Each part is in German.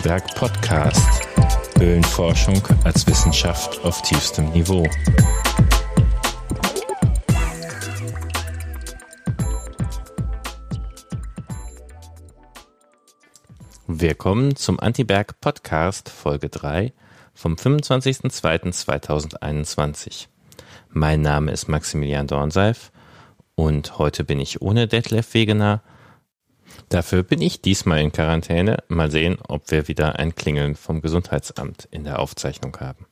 Antiberg Podcast. Höhlenforschung als Wissenschaft auf tiefstem Niveau. Willkommen zum Antiberg Podcast Folge 3 vom 25.02.2021. Mein Name ist Maximilian Dornseif und heute bin ich ohne Detlef Wegener, Dafür bin ich diesmal in Quarantäne. Mal sehen, ob wir wieder ein Klingeln vom Gesundheitsamt in der Aufzeichnung haben.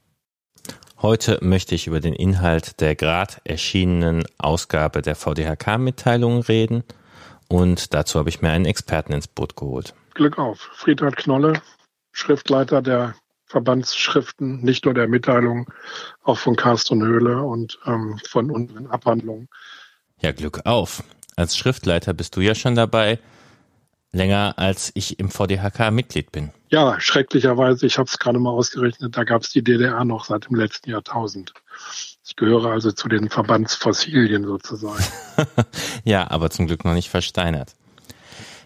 Heute möchte ich über den Inhalt der gerade erschienenen Ausgabe der VDHK-Mitteilungen reden und dazu habe ich mir einen Experten ins Boot geholt. Glück auf. Friedhard Knolle, Schriftleiter der Verbandsschriften, nicht nur der Mitteilungen, auch von Carsten Höhle und ähm, von unseren Abhandlungen. Ja, Glück auf. Als Schriftleiter bist du ja schon dabei länger als ich im VDHK Mitglied bin. Ja, schrecklicherweise, ich habe es gerade mal ausgerechnet, da gab es die DDR noch seit dem letzten Jahrtausend. Ich gehöre also zu den Verbandsfossilien sozusagen. ja, aber zum Glück noch nicht versteinert.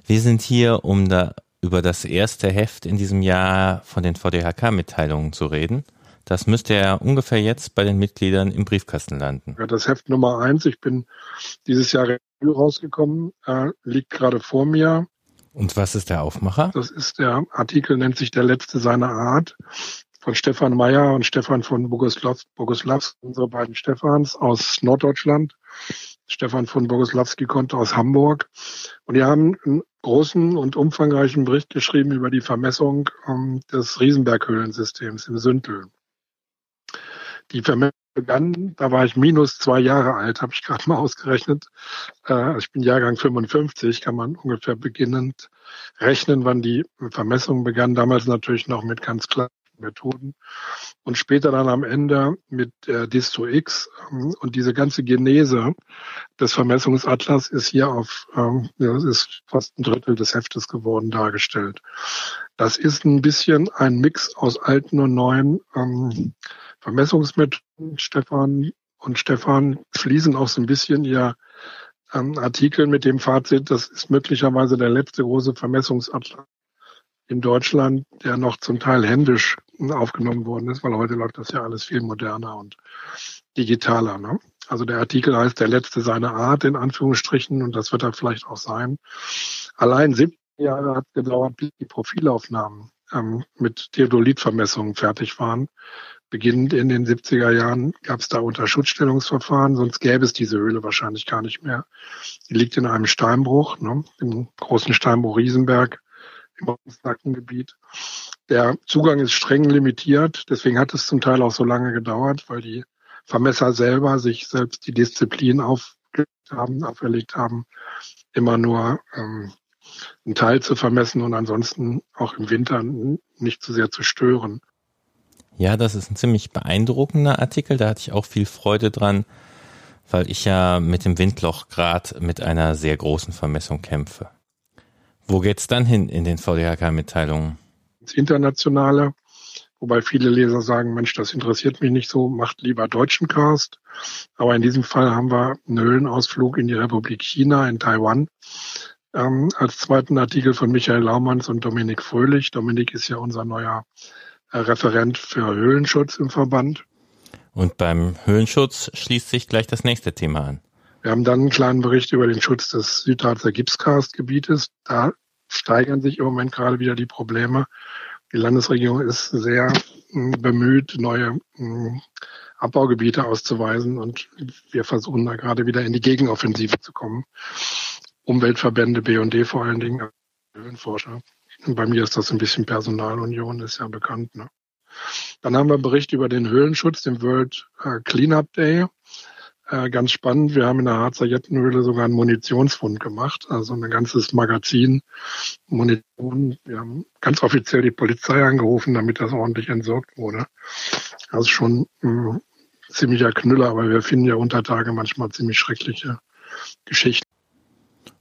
Wir sind hier, um da über das erste Heft in diesem Jahr von den VDHK-Mitteilungen zu reden. Das müsste ja ungefähr jetzt bei den Mitgliedern im Briefkasten landen. Ja, das Heft Nummer eins, ich bin dieses Jahr rausgekommen, äh, liegt gerade vor mir. Und was ist der Aufmacher? Das ist der Artikel, nennt sich Der letzte seiner Art von Stefan Meyer und Stefan von Boguslav, unsere beiden Stefans aus Norddeutschland. Stefan von Boguslavski kommt aus Hamburg. Und die haben einen großen und umfangreichen Bericht geschrieben über die Vermessung ähm, des Riesenberghöhlensystems im Süntel. Die Vermessung begann, da war ich minus zwei Jahre alt, habe ich gerade mal ausgerechnet. Äh, ich bin Jahrgang 55, kann man ungefähr beginnend rechnen, wann die Vermessung begann. Damals natürlich noch mit ganz klaren Methoden und später dann am Ende mit äh, Disto X ähm, und diese ganze Genese des Vermessungsatlas ist hier auf, ähm, ja, ist fast ein Drittel des Heftes geworden dargestellt. Das ist ein bisschen ein Mix aus alten und neuen ähm, Vermessungsmethoden. Stefan und Stefan schließen auch so ein bisschen ihr ähm, Artikel mit dem Fazit, das ist möglicherweise der letzte große Vermessungsatlas in Deutschland, der noch zum Teil händisch aufgenommen worden ist, weil heute läuft das ja alles viel moderner und digitaler. Ne? Also der Artikel heißt der letzte seiner Art in Anführungsstrichen und das wird er vielleicht auch sein. Allein 17 Jahre hat gedauert, bis die Profilaufnahmen ähm, mit Theodolitvermessungen fertig waren. Beginnend in den 70er Jahren gab es da Unterschutzstellungsverfahren, sonst gäbe es diese Höhle wahrscheinlich gar nicht mehr. Die liegt in einem Steinbruch, ne, im großen Steinbruch Riesenberg im Nackengebiet. Der Zugang ist streng limitiert, deswegen hat es zum Teil auch so lange gedauert, weil die Vermesser selber sich selbst die Disziplin aufgelegt haben, auferlegt haben, immer nur ähm, einen Teil zu vermessen und ansonsten auch im Winter nicht zu sehr zu stören. Ja, das ist ein ziemlich beeindruckender Artikel. Da hatte ich auch viel Freude dran, weil ich ja mit dem Windloch gerade mit einer sehr großen Vermessung kämpfe. Wo geht's dann hin in den VDHK-Mitteilungen? Ins Internationale, wobei viele Leser sagen, Mensch, das interessiert mich nicht so, macht lieber deutschen Cast. Aber in diesem Fall haben wir einen Höhlenausflug in die Republik China, in Taiwan, ähm, als zweiten Artikel von Michael Laumanns und Dominik Fröhlich. Dominik ist ja unser neuer Referent für Höhlenschutz im Verband. Und beim Höhlenschutz schließt sich gleich das nächste Thema an. Wir haben dann einen kleinen Bericht über den Schutz des Südharzer Gipskarstgebietes. Da steigern sich im Moment gerade wieder die Probleme. Die Landesregierung ist sehr hm, bemüht, neue hm, Abbaugebiete auszuweisen und wir versuchen da gerade wieder in die Gegenoffensive zu kommen. Umweltverbände, BD vor allen Dingen, Höhlenforscher bei mir ist das ein bisschen Personalunion, ist ja bekannt. Ne? Dann haben wir einen Bericht über den Höhlenschutz, den World äh, Cleanup Day. Äh, ganz spannend, wir haben in der Harzer Jettenhöhle sogar einen Munitionsfund gemacht, also ein ganzes Magazin Munition. Wir haben ganz offiziell die Polizei angerufen, damit das ordentlich entsorgt wurde. Das ist schon ein ziemlicher Knüller, aber wir finden ja unter Tage manchmal ziemlich schreckliche Geschichten.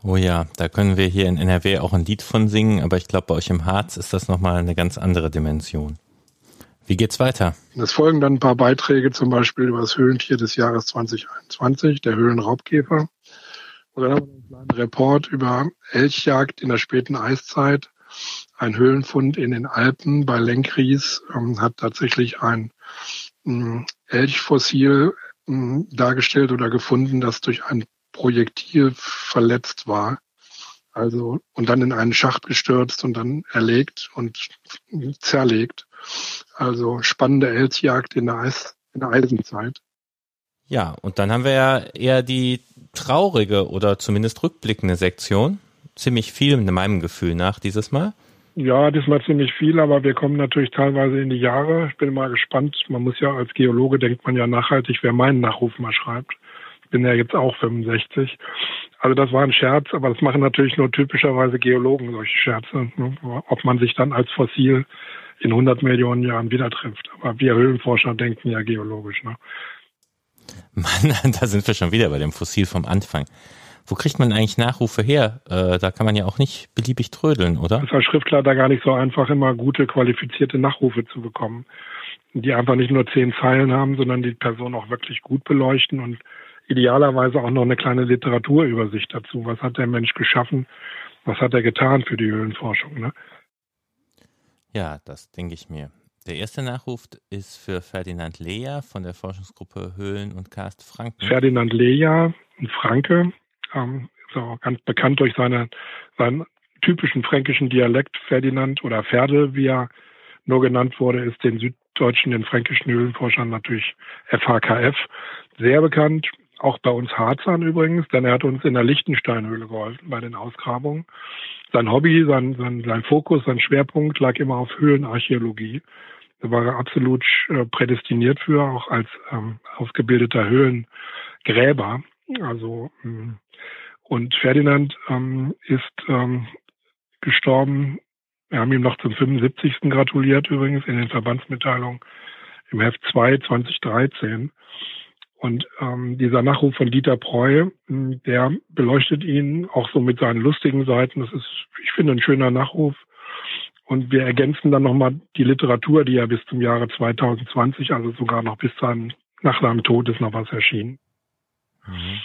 Oh ja, da können wir hier in NRW auch ein Lied von singen, aber ich glaube, bei euch im Harz ist das nochmal eine ganz andere Dimension. Wie geht's weiter? Es folgen dann ein paar Beiträge, zum Beispiel über das Höhlentier des Jahres 2021, der Höhlenraubkäfer. Und dann haben wir einen kleinen Report über Elchjagd in der späten Eiszeit. ein Höhlenfund in den Alpen bei Lenkries ähm, hat tatsächlich ein ähm, Elchfossil ähm, dargestellt oder gefunden, das durch ein Projektil verletzt war. Also und dann in einen Schacht gestürzt und dann erlegt und zerlegt. Also spannende Elchjagd in der, Eis, in der Eisenzeit. Ja, und dann haben wir ja eher die traurige oder zumindest rückblickende Sektion. Ziemlich viel in meinem Gefühl nach dieses Mal. Ja, diesmal ziemlich viel, aber wir kommen natürlich teilweise in die Jahre. Ich bin mal gespannt. Man muss ja als Geologe denkt man ja nachhaltig, wer meinen Nachruf mal schreibt. Ich bin ja jetzt auch 65. Also das war ein Scherz, aber das machen natürlich nur typischerweise Geologen solche Scherze. Ne? Ob man sich dann als Fossil in 100 Millionen Jahren wieder trifft. Aber wir Höhlenforscher denken ja geologisch. Ne? Mann, da sind wir schon wieder bei dem Fossil vom Anfang. Wo kriegt man eigentlich Nachrufe her? Äh, da kann man ja auch nicht beliebig trödeln, oder? Es ist als Schriftler da gar nicht so einfach, immer gute, qualifizierte Nachrufe zu bekommen, die einfach nicht nur zehn Zeilen haben, sondern die Person auch wirklich gut beleuchten und idealerweise auch noch eine kleine Literaturübersicht dazu. Was hat der Mensch geschaffen? Was hat er getan für die Höhlenforschung? Ne? Ja, das denke ich mir. Der erste Nachruf ist für Ferdinand Leja von der Forschungsgruppe Höhlen und Karst Franken. Ferdinand Leja, ein Franke, ähm, ist auch ganz bekannt durch seine, seinen typischen fränkischen Dialekt. Ferdinand oder Ferde, wie er nur genannt wurde, ist den süddeutschen, den fränkischen Höhlenforschern natürlich FHKF sehr bekannt. Auch bei uns Harzern übrigens, denn er hat uns in der Lichtensteinhöhle geholfen bei den Ausgrabungen. Sein Hobby, sein, sein, sein Fokus, sein Schwerpunkt lag immer auf Höhlenarchäologie. Da war er absolut äh, prädestiniert für, auch als ähm, ausgebildeter Höhlengräber. Also ähm, und Ferdinand ähm, ist ähm, gestorben. Wir haben ihm noch zum 75. gratuliert übrigens in den Verbandsmitteilungen im Heft 2 2013. Und ähm, dieser Nachruf von Dieter Preu, hm, der beleuchtet ihn auch so mit seinen lustigen Seiten. Das ist, ich finde, ein schöner Nachruf. Und wir ergänzen dann nochmal die Literatur, die ja bis zum Jahre 2020, also sogar noch bis seinem, nach seinem Tod ist noch was erschienen. Mhm.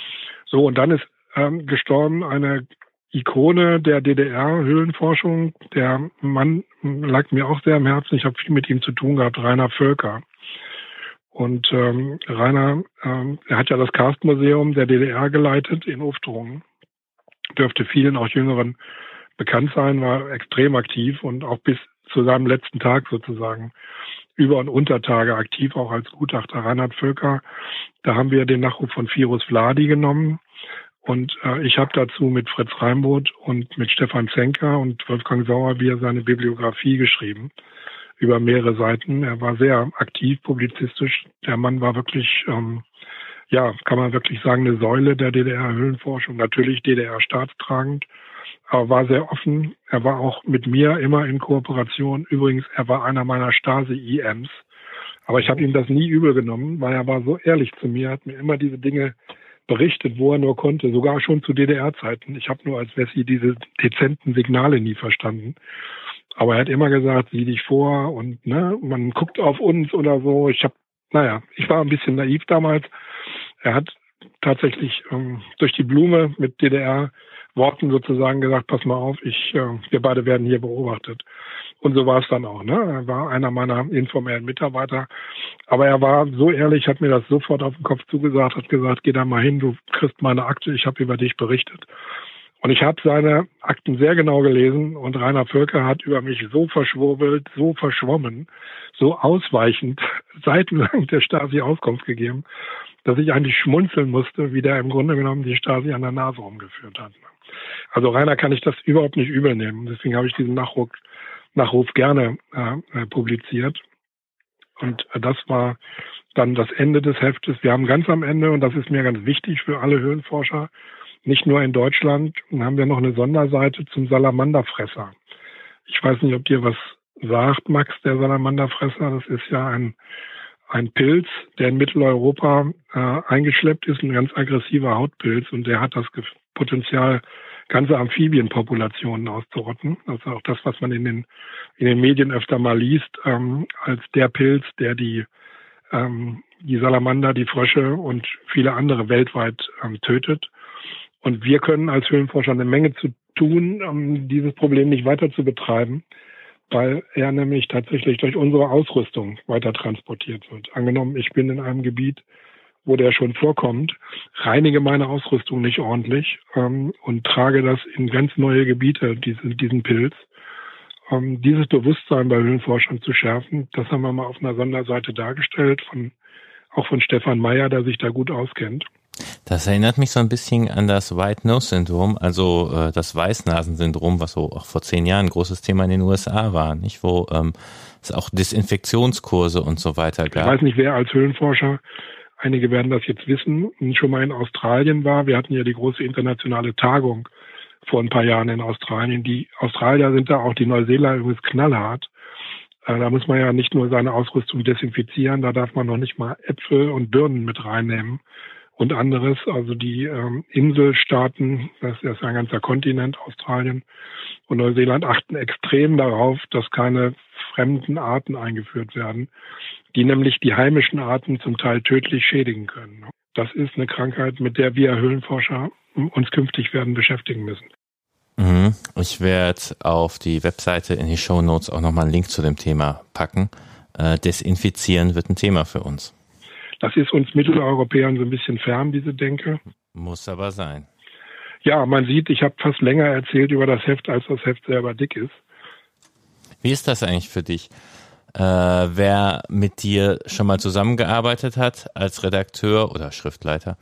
So, und dann ist ähm, gestorben eine Ikone der DDR-Höhlenforschung. Der Mann lag mir auch sehr am Herzen. Ich habe viel mit ihm zu tun gehabt, Rainer Völker. Und ähm, Rainer, ähm, er hat ja das Karstmuseum der DDR geleitet in Uftrungen. Dürfte vielen, auch Jüngeren, bekannt sein, war extrem aktiv und auch bis zu seinem letzten Tag sozusagen über- und Untertage aktiv, auch als Gutachter Reinhard Völker. Da haben wir den Nachruf von Virus Vladi genommen. Und äh, ich habe dazu mit Fritz Reimboth und mit Stefan Zenker und Wolfgang Sauer wieder seine Bibliografie geschrieben über mehrere Seiten. Er war sehr aktiv publizistisch. Der Mann war wirklich, ähm, ja, kann man wirklich sagen, eine Säule der DDR-Höhlenforschung. Natürlich DDR-staatstragend, aber war sehr offen. Er war auch mit mir immer in Kooperation. Übrigens, er war einer meiner Stasi-IMs. Aber ich habe ihm das nie übel genommen, weil er war so ehrlich zu mir, hat mir immer diese Dinge berichtet, wo er nur konnte, sogar schon zu DDR-Zeiten. Ich habe nur als Wessi diese dezenten Signale nie verstanden. Aber er hat immer gesagt, sieh dich vor und ne, man guckt auf uns oder so. Ich habe, naja, ich war ein bisschen naiv damals. Er hat tatsächlich ähm, durch die Blume mit DDR-Worten sozusagen gesagt, pass mal auf, ich, äh, wir beide werden hier beobachtet. Und so war es dann auch. Ne? Er war einer meiner informellen Mitarbeiter. Aber er war so ehrlich, hat mir das sofort auf den Kopf zugesagt, hat gesagt, geh da mal hin, du kriegst meine Akte, ich habe über dich berichtet. Und ich habe seine Akten sehr genau gelesen und Rainer Völker hat über mich so verschwurbelt, so verschwommen, so ausweichend seitenlang der Stasi Auskunft gegeben, dass ich eigentlich schmunzeln musste, wie der im Grunde genommen die Stasi an der Nase rumgeführt hat. Also Rainer kann ich das überhaupt nicht übernehmen. Deswegen habe ich diesen Nachruf, Nachruf gerne äh, publiziert. Und das war dann das Ende des Heftes. Wir haben ganz am Ende, und das ist mir ganz wichtig für alle Höhenforscher, nicht nur in Deutschland haben wir noch eine Sonderseite zum Salamanderfresser. Ich weiß nicht, ob dir was sagt, Max, der Salamanderfresser. Das ist ja ein, ein Pilz, der in Mitteleuropa äh, eingeschleppt ist, ein ganz aggressiver Hautpilz und der hat das Potenzial, ganze Amphibienpopulationen auszurotten. Das ist auch das, was man in den, in den Medien öfter mal liest, ähm, als der Pilz, der die, ähm, die Salamander, die Frösche und viele andere weltweit ähm, tötet. Und wir können als Höhlenforscher eine Menge zu tun, um dieses Problem nicht weiter zu betreiben. weil er nämlich tatsächlich durch unsere Ausrüstung weiter transportiert wird. Angenommen, ich bin in einem Gebiet, wo der schon vorkommt, reinige meine Ausrüstung nicht ordentlich ähm, und trage das in ganz neue Gebiete, diese, diesen Pilz. Ähm, dieses Bewusstsein bei Höhlenforschern zu schärfen, das haben wir mal auf einer Sonderseite dargestellt, von, auch von Stefan Meyer, der sich da gut auskennt. Das erinnert mich so ein bisschen an das White Nose Syndrom, also äh, das Weißnasensyndrom, was so auch vor zehn Jahren ein großes Thema in den USA war, nicht? Wo ähm, es auch Desinfektionskurse und so weiter gab. Ich weiß nicht, wer als Höhlenforscher einige werden das jetzt wissen, schon mal in Australien war. Wir hatten ja die große internationale Tagung vor ein paar Jahren in Australien. Die Australier sind da auch, die Neuseeländer übrigens knallhart. Äh, da muss man ja nicht nur seine Ausrüstung desinfizieren, da darf man noch nicht mal Äpfel und Birnen mit reinnehmen und anderes. Also die ähm, Inselstaaten, das ist ein ganzer Kontinent, Australien und Neuseeland, achten extrem darauf, dass keine fremden Arten eingeführt werden, die nämlich die heimischen Arten zum Teil tödlich schädigen können. Das ist eine Krankheit, mit der wir Höhlenforscher uns künftig werden beschäftigen müssen. Mhm. Ich werde auf die Webseite in die Show Notes auch nochmal einen Link zu dem Thema packen. Äh, Desinfizieren wird ein Thema für uns. Das ist uns Mitteleuropäern so ein bisschen fern, diese Denke. Muss aber sein. Ja, man sieht, ich habe fast länger erzählt über das Heft, als das Heft selber dick ist. Wie ist das eigentlich für dich? Äh, wer mit dir schon mal zusammengearbeitet hat als Redakteur oder Schriftleiter,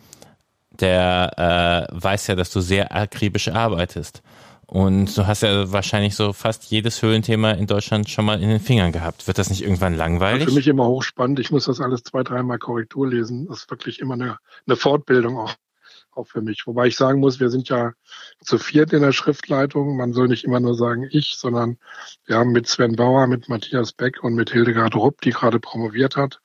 der äh, weiß ja, dass du sehr akribisch arbeitest. Und du hast ja wahrscheinlich so fast jedes Höhlenthema in Deutschland schon mal in den Fingern gehabt. Wird das nicht irgendwann langweilig? Für mich immer hochspannend. Ich muss das alles zwei, dreimal Korrektur lesen. Das ist wirklich immer eine, eine Fortbildung auch, auch für mich. Wobei ich sagen muss, wir sind ja zu viert in der Schriftleitung. Man soll nicht immer nur sagen ich, sondern wir haben mit Sven Bauer, mit Matthias Beck und mit Hildegard Rupp, die gerade promoviert hat,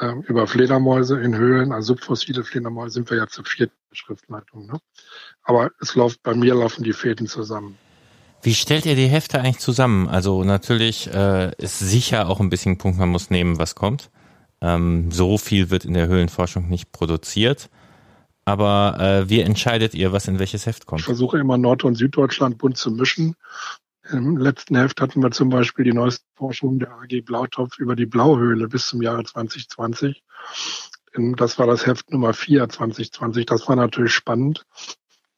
ähm, über Fledermäuse in Höhlen, also subfossile Fledermäuse, sind wir ja zu viert in der Schriftleitung. Ne? Aber es läuft, bei mir laufen die Fäden zusammen. Wie stellt ihr die Hefte eigentlich zusammen? Also natürlich äh, ist sicher auch ein bisschen Punkt, man muss nehmen, was kommt. Ähm, so viel wird in der Höhlenforschung nicht produziert. Aber äh, wie entscheidet ihr, was in welches Heft kommt? Ich versuche immer Nord- und Süddeutschland bunt zu mischen. Im letzten Heft hatten wir zum Beispiel die neueste Forschung der AG Blautopf über die Blauhöhle bis zum Jahre 2020. Das war das Heft Nummer 4 2020. Das war natürlich spannend.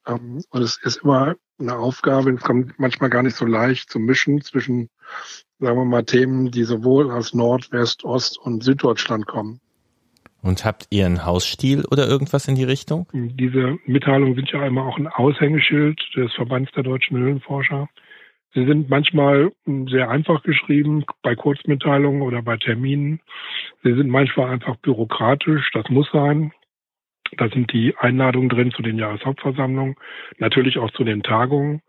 Ähm, und es ist immer eine Aufgabe, es kommt manchmal gar nicht so leicht zu mischen zwischen, sagen wir mal, Themen, die sowohl aus Nord-, West-, Ost- und Süddeutschland kommen. Und habt ihr einen Hausstil oder irgendwas in die Richtung? Diese Mitteilungen sind ja einmal auch ein Aushängeschild des Verbands der deutschen Höhlenforscher. Sie sind manchmal hm, sehr einfach geschrieben bei Kurzmitteilungen oder bei Terminen. Sie sind manchmal einfach bürokratisch. Das muss sein. Da sind die Einladungen drin zu den Jahreshauptversammlungen, natürlich auch zu den Tagungen.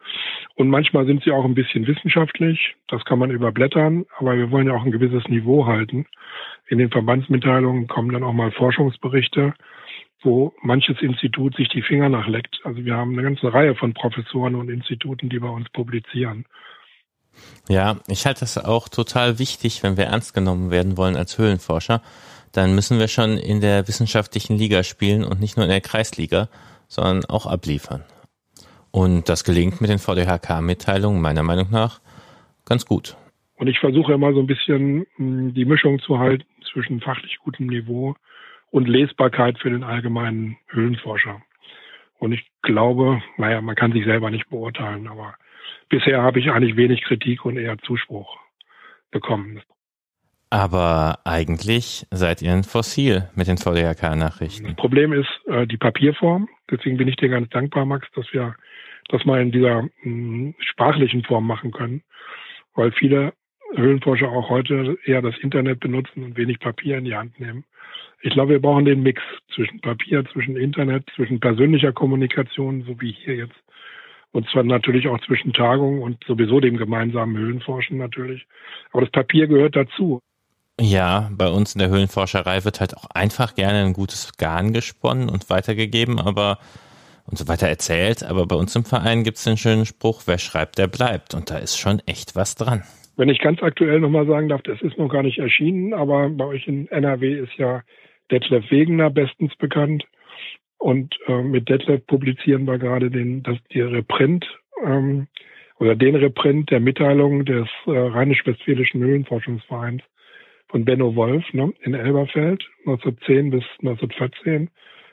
Und manchmal sind sie auch ein bisschen wissenschaftlich. Das kann man überblättern. Aber wir wollen ja auch ein gewisses Niveau halten. In den Verbandsmitteilungen kommen dann auch mal Forschungsberichte wo manches Institut sich die Finger nachleckt. Also wir haben eine ganze Reihe von Professoren und Instituten, die bei uns publizieren. Ja, ich halte das auch total wichtig, wenn wir ernst genommen werden wollen als Höhlenforscher, dann müssen wir schon in der wissenschaftlichen Liga spielen und nicht nur in der Kreisliga, sondern auch abliefern. Und das gelingt mit den VDHK-Mitteilungen meiner Meinung nach ganz gut. Und ich versuche immer so ein bisschen hm, die Mischung zu halten zwischen fachlich gutem Niveau und Lesbarkeit für den allgemeinen Höhlenforscher. Und ich glaube, naja, man kann sich selber nicht beurteilen, aber bisher habe ich eigentlich wenig Kritik und eher Zuspruch bekommen. Aber eigentlich seid ihr ein Fossil mit den VDRK-Nachrichten. Das Problem ist äh, die Papierform. Deswegen bin ich dir ganz dankbar, Max, dass wir das mal in dieser mh, hm, sprachlichen Form machen können. Weil viele Höhlenforscher auch heute eher das Internet benutzen und wenig Papier in die Hand nehmen. Ich glaube, wir brauchen den Mix zwischen Papier, zwischen Internet, zwischen persönlicher Kommunikation, so wie hier jetzt. Und zwar natürlich auch zwischen Tagungen und sowieso dem gemeinsamen Höhlenforschen natürlich. Aber das Papier gehört dazu. Ja, bei uns in der Höhlenforscherei wird halt auch einfach gerne ein gutes Garn gesponnen und weitergegeben, aber und so weiter erzählt. Aber bei uns im Verein gibt es den schönen Spruch, wer schreibt, der bleibt. Und da ist schon echt was dran. Wenn ich ganz aktuell nochmal sagen darf, das ist noch gar nicht erschienen, aber bei euch in NRW ist ja Detlef Wegener bestens bekannt. Und äh, mit Detlef publizieren wir gerade den, das, die Reprint ähm, oder den Reprint der Mitteilung des äh, Rheinisch-Westfälischen Höhlenforschungsvereins von Benno Wolf ne, in Elberfeld 1910 bis 1914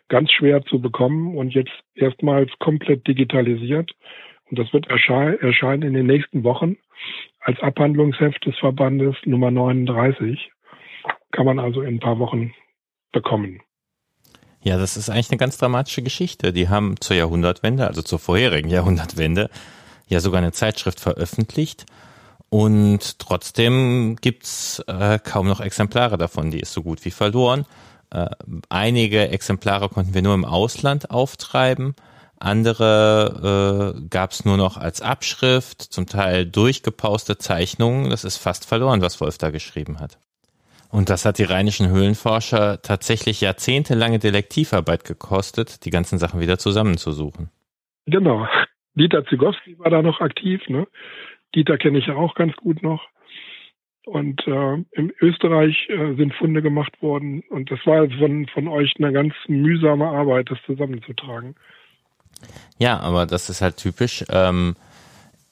ganz schwer zu bekommen und jetzt erstmals komplett digitalisiert. Und das wird erschei erscheinen in den nächsten Wochen als Abhandlungsheft des Verbandes Nummer 39. Kann man also in ein paar Wochen bekommen. Ja, das ist eigentlich eine ganz dramatische Geschichte. Die haben zur Jahrhundertwende, also zur vorherigen Jahrhundertwende, ja sogar eine Zeitschrift veröffentlicht. Und trotzdem gibt's äh, kaum noch Exemplare davon. Die ist so gut wie verloren. Äh, einige Exemplare konnten wir nur im Ausland auftreiben. Andere äh, gab es nur noch als Abschrift, zum Teil durchgepauste Zeichnungen. Das ist fast verloren, was Wolf da geschrieben hat. Und das hat die rheinischen Höhlenforscher tatsächlich jahrzehntelange Detektivarbeit gekostet, die ganzen Sachen wieder zusammenzusuchen. Genau. Dieter Zygowski war da noch aktiv. Ne? Dieter kenne ich ja auch ganz gut noch. Und äh, in Österreich äh, sind Funde gemacht worden. Und das war von, von euch eine ganz mühsame Arbeit, das zusammenzutragen. Ja, aber das ist halt typisch. Ähm,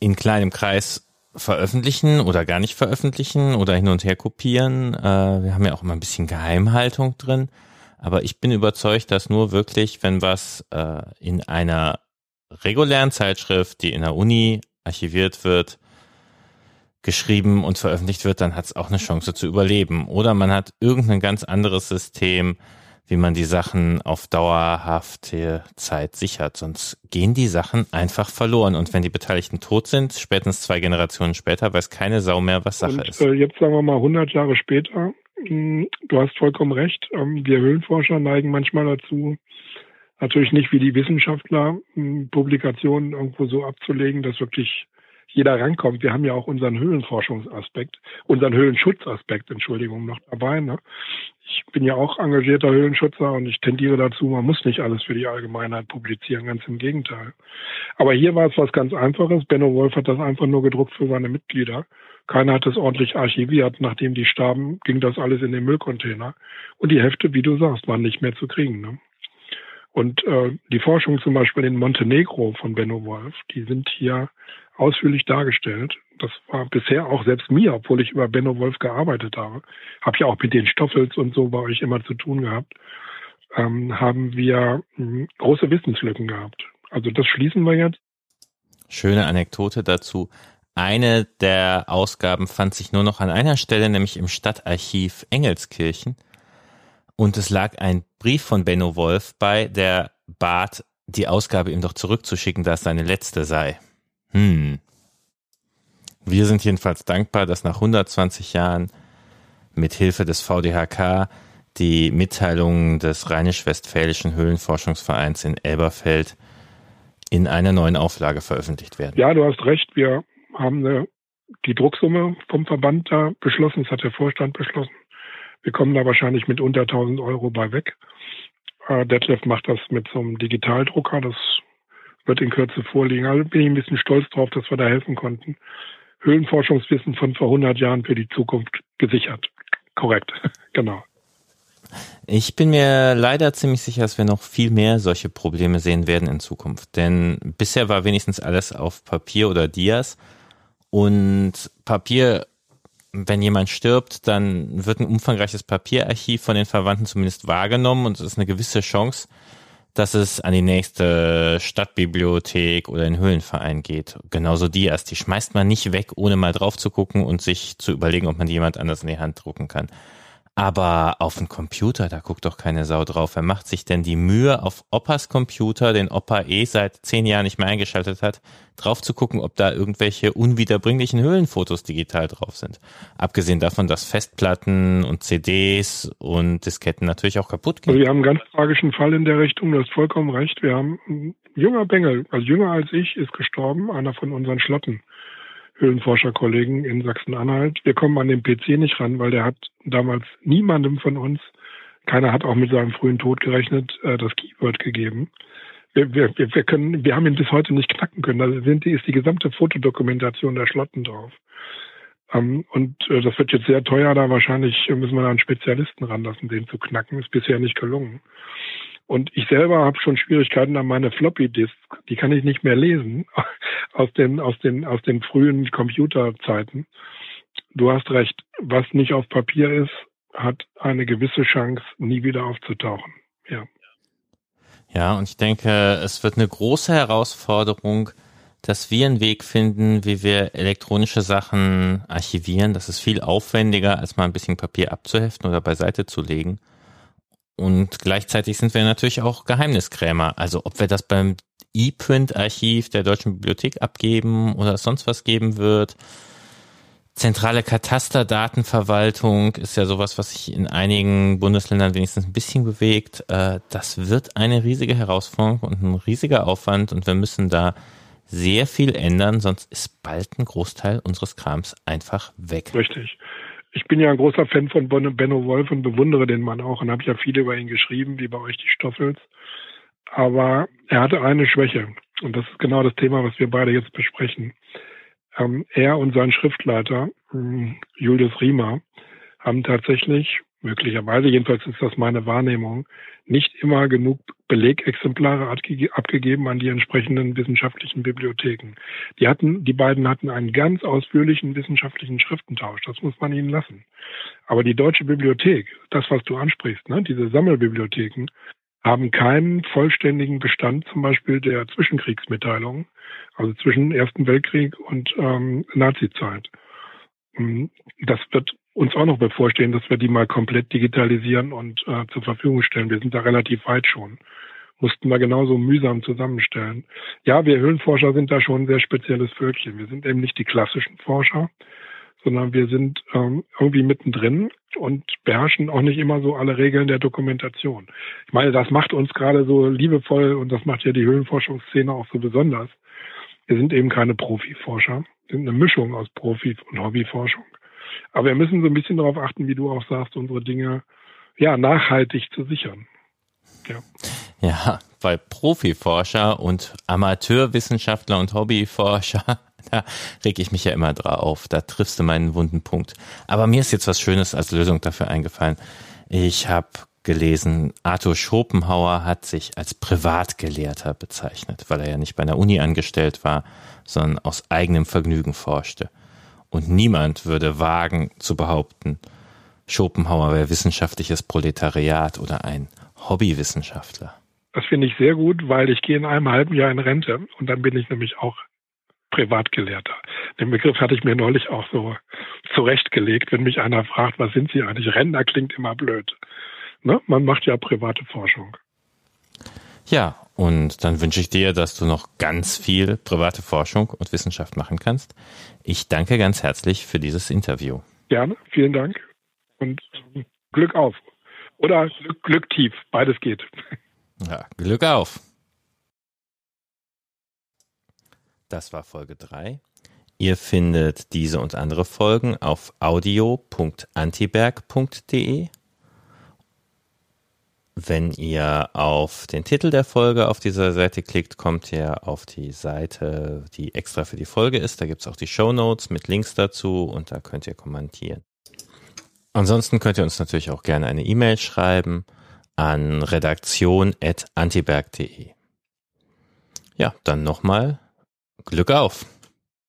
in kleinem Kreis veröffentlichen oder gar nicht veröffentlichen oder hin und her kopieren. Äh, wir haben ja auch immer ein bisschen Geheimhaltung drin. Aber ich bin überzeugt, dass nur wirklich, wenn was äh, in einer regulären Zeitschrift, die in der Uni archiviert wird, geschrieben und veröffentlicht wird, dann hat es auch eine Chance zu überleben. Oder man hat irgendein ganz anderes System, wie man die Sachen auf dauerhafte Zeit sichert. Sonst gehen die Sachen einfach verloren. Und wenn die Beteiligten tot sind, spätestens zwei Generationen später, weiß keine Sau mehr, was Sache und, ist. Äh, jetzt sagen wir mal 100 Jahre später. Hm, du hast vollkommen recht. Ähm, wir Höhlenforscher neigen manchmal dazu, natürlich nicht wie die Wissenschaftler hm, Publikationen irgendwo so abzulegen, dass wirklich jeder rankommt. Wir haben ja auch unseren Höhlenforschungsaspekt, unseren Höhlenschutzaspekt, Entschuldigung, noch dabei. Ne? Ich bin ja auch engagierter Höhlenschützer und ich tendiere dazu, man muss nicht alles für die Allgemeinheit publizieren, ganz im Gegenteil. Aber hier war es was ganz Einfaches. Benno Wolf hat das einfach nur gedruckt für seine Mitglieder. Keiner hat es ordentlich archiviert. Nachdem die starben, ging das alles in den Müllcontainer. Und die Hefte, wie du sagst, waren nicht mehr zu kriegen. Ne? Und äh, die Forschung zum Beispiel in Montenegro von Benno Wolf, die sind hier ausführlich dargestellt. Das war bisher auch selbst mir, obwohl ich über Benno Wolf gearbeitet habe, habe ja auch mit den Stoffels und so bei euch immer zu tun gehabt, ähm, haben wir hm, große Wissenslücken gehabt. Also das schließen wir jetzt. Schöne Anekdote dazu. Eine der Ausgaben fand sich nur noch an einer Stelle, nämlich im Stadtarchiv Engelskirchen. Und es lag ein Brief von Benno Wolf bei, der bat, die Ausgabe ihm doch zurückzuschicken, da es seine letzte sei. Hm. Wir sind jedenfalls dankbar, dass nach 120 Jahren mit Hilfe des VDHK die Mitteilungen des Rheinisch-Westfälischen Höhlenforschungsvereins in Elberfeld in einer neuen Auflage veröffentlicht werden. Ja, du hast recht. Wir haben eine, die Drucksumme vom Verband da beschlossen. Das hat der Vorstand beschlossen. Wir kommen da wahrscheinlich mit unter 1000 Euro bei weg. Äh, Detlef macht das mit so einem Digitaldrucker. Das wird in Kürze vorliegen. Also bin ich ein bisschen stolz drauf, dass wir da helfen konnten. Höhlenforschungswissen von vor 100 Jahren für die Zukunft gesichert. Korrekt, genau. Ich bin mir leider ziemlich sicher, dass wir noch viel mehr solche Probleme sehen werden in Zukunft. Denn bisher war wenigstens alles auf Papier oder Dias. Und Papier, wenn jemand stirbt, dann wird ein umfangreiches Papierarchiv von den Verwandten zumindest wahrgenommen und es ist eine gewisse Chance, dass es an die nächste Stadtbibliothek oder den Höhlenverein geht. Genauso die erst. Die schmeißt man nicht weg, ohne mal drauf zu gucken und sich zu überlegen, ob man die jemand anders in die Hand drucken kann. Aber auf dem Computer, da guckt doch keine Sau drauf. Wer macht sich denn die Mühe, auf Opas Computer, den Opa eh seit zehn Jahren nicht mehr eingeschaltet hat, drauf zu gucken, ob da irgendwelche unwiederbringlichen Höhlenfotos digital drauf sind? Abgesehen davon, dass Festplatten und CDs und Disketten natürlich auch kaputt gehen. Also wir haben einen ganz tragischen Fall in der Richtung, du hast vollkommen recht. Wir haben ein junger Bengel, also jünger als ich, ist gestorben, einer von unseren Schlotten. Höhlenforscherkollegen in Sachsen-Anhalt. Wir kommen an den PC nicht ran, weil der hat damals niemandem von uns, keiner hat auch mit seinem frühen Tod gerechnet, äh, das Keyword gegeben. Wir, wir, wir können, wir haben ihn bis heute nicht knacken können. Da sind, ist die gesamte Fotodokumentation der Schlotten drauf. Ähm, und äh, das wird jetzt sehr teuer, da wahrscheinlich müssen wir da einen Spezialisten ranlassen, den zu knacken. Ist bisher nicht gelungen. Und ich selber habe schon Schwierigkeiten an meine Floppy Disks. Die kann ich nicht mehr lesen aus den, aus den, aus den frühen Computerzeiten. Du hast recht. Was nicht auf Papier ist, hat eine gewisse Chance, nie wieder aufzutauchen. Ja. Ja, und ich denke, es wird eine große Herausforderung, dass wir einen Weg finden, wie wir elektronische Sachen archivieren. Das ist viel aufwendiger, als mal ein bisschen Papier abzuheften oder beiseite zu legen. Und gleichzeitig sind wir natürlich auch Geheimniskrämer. Also ob wir das beim E-Print-Archiv der Deutschen Bibliothek abgeben oder sonst was geben wird. Zentrale Katasterdatenverwaltung ist ja sowas, was sich in einigen Bundesländern wenigstens ein bisschen bewegt. Äh, das wird eine riesige Herausforderung und ein riesiger Aufwand und wir müssen da sehr viel ändern, sonst ist bald ein Großteil unseres Krams einfach weg. Richtig. Ich bin ja ein großer Fan von Benno Wolf und bewundere den Mann auch und habe ja viel über ihn geschrieben, wie bei euch die Stoffels. Aber er hatte eine Schwäche und das ist genau das Thema, was wir beide jetzt besprechen. Ähm, er und sein Schriftleiter, hm, Julius Riemer, haben tatsächlich, möglicherweise, jedenfalls ist das meine Wahrnehmung, nicht immer genug Belegexemplare abgegeben an die entsprechenden wissenschaftlichen Bibliotheken. Die hatten, die beiden hatten einen ganz ausführlichen wissenschaftlichen Schriftentausch. Das muss man ihnen lassen. Aber die Deutsche Bibliothek, das, was du ansprichst, ne, diese Sammelbibliotheken, haben keinen vollständigen Bestand zum Beispiel der Zwischenkriegsmitteilungen, also zwischen Ersten Weltkrieg und ähm, Nazizeit. Hm, das wird uns auch noch bevorstehen, dass wir die mal komplett digitalisieren und äh, zur Verfügung stellen. Wir sind da relativ weit schon. Mussten wir genauso mühsam zusammenstellen. Ja, wir Höhlenforscher sind da schon ein sehr spezielles Völkchen. Wir sind eben nicht die klassischen Forscher, sondern wir sind ähm, irgendwie mittendrin und beherrschen auch nicht immer so alle Regeln der Dokumentation. Ich meine, das macht uns gerade so liebevoll und das macht ja die Höhlenforschungsszene auch so besonders. Wir sind eben keine Profiforscher, wir sind eine Mischung aus Profi- und Hobbyforschung. Aber wir müssen so ein bisschen darauf achten, wie du auch sagst, unsere Dinge ja nachhaltig zu sichern. Ja. Ja, bei Profiforscher und Amateurwissenschaftler und Hobbyforscher, da reg ich mich ja immer drauf. Da triffst du meinen wunden Punkt. Aber mir ist jetzt was Schönes als Lösung dafür eingefallen. Ich habe gelesen, Arthur Schopenhauer hat sich als Privatgelehrter bezeichnet, weil er ja nicht bei einer Uni angestellt war, sondern aus eigenem Vergnügen forschte. Und niemand würde wagen zu behaupten, Schopenhauer wäre wissenschaftliches Proletariat oder ein Hobbywissenschaftler. Das finde ich sehr gut, weil ich gehe in einem halben Jahr in Rente und dann bin ich nämlich auch Privatgelehrter. Den Begriff hatte ich mir neulich auch so zurechtgelegt, wenn mich einer fragt, was sind Sie eigentlich? Rentner klingt immer blöd. Ne? Man macht ja private Forschung. Ja, und dann wünsche ich dir, dass du noch ganz viel private Forschung und Wissenschaft machen kannst. Ich danke ganz herzlich für dieses Interview. Gerne, vielen Dank und Glück auf. Oder Glück, Glück tief, beides geht. Ja, Glück auf. Das war Folge 3. Ihr findet diese und andere Folgen auf audio.antiberg.de wenn ihr auf den Titel der Folge auf dieser Seite klickt, kommt ihr auf die Seite, die extra für die Folge ist. Da gibt es auch die Show Notes mit Links dazu und da könnt ihr kommentieren. Ansonsten könnt ihr uns natürlich auch gerne eine E-Mail schreiben an redaktion.antiberg.de. Ja, dann nochmal Glück auf!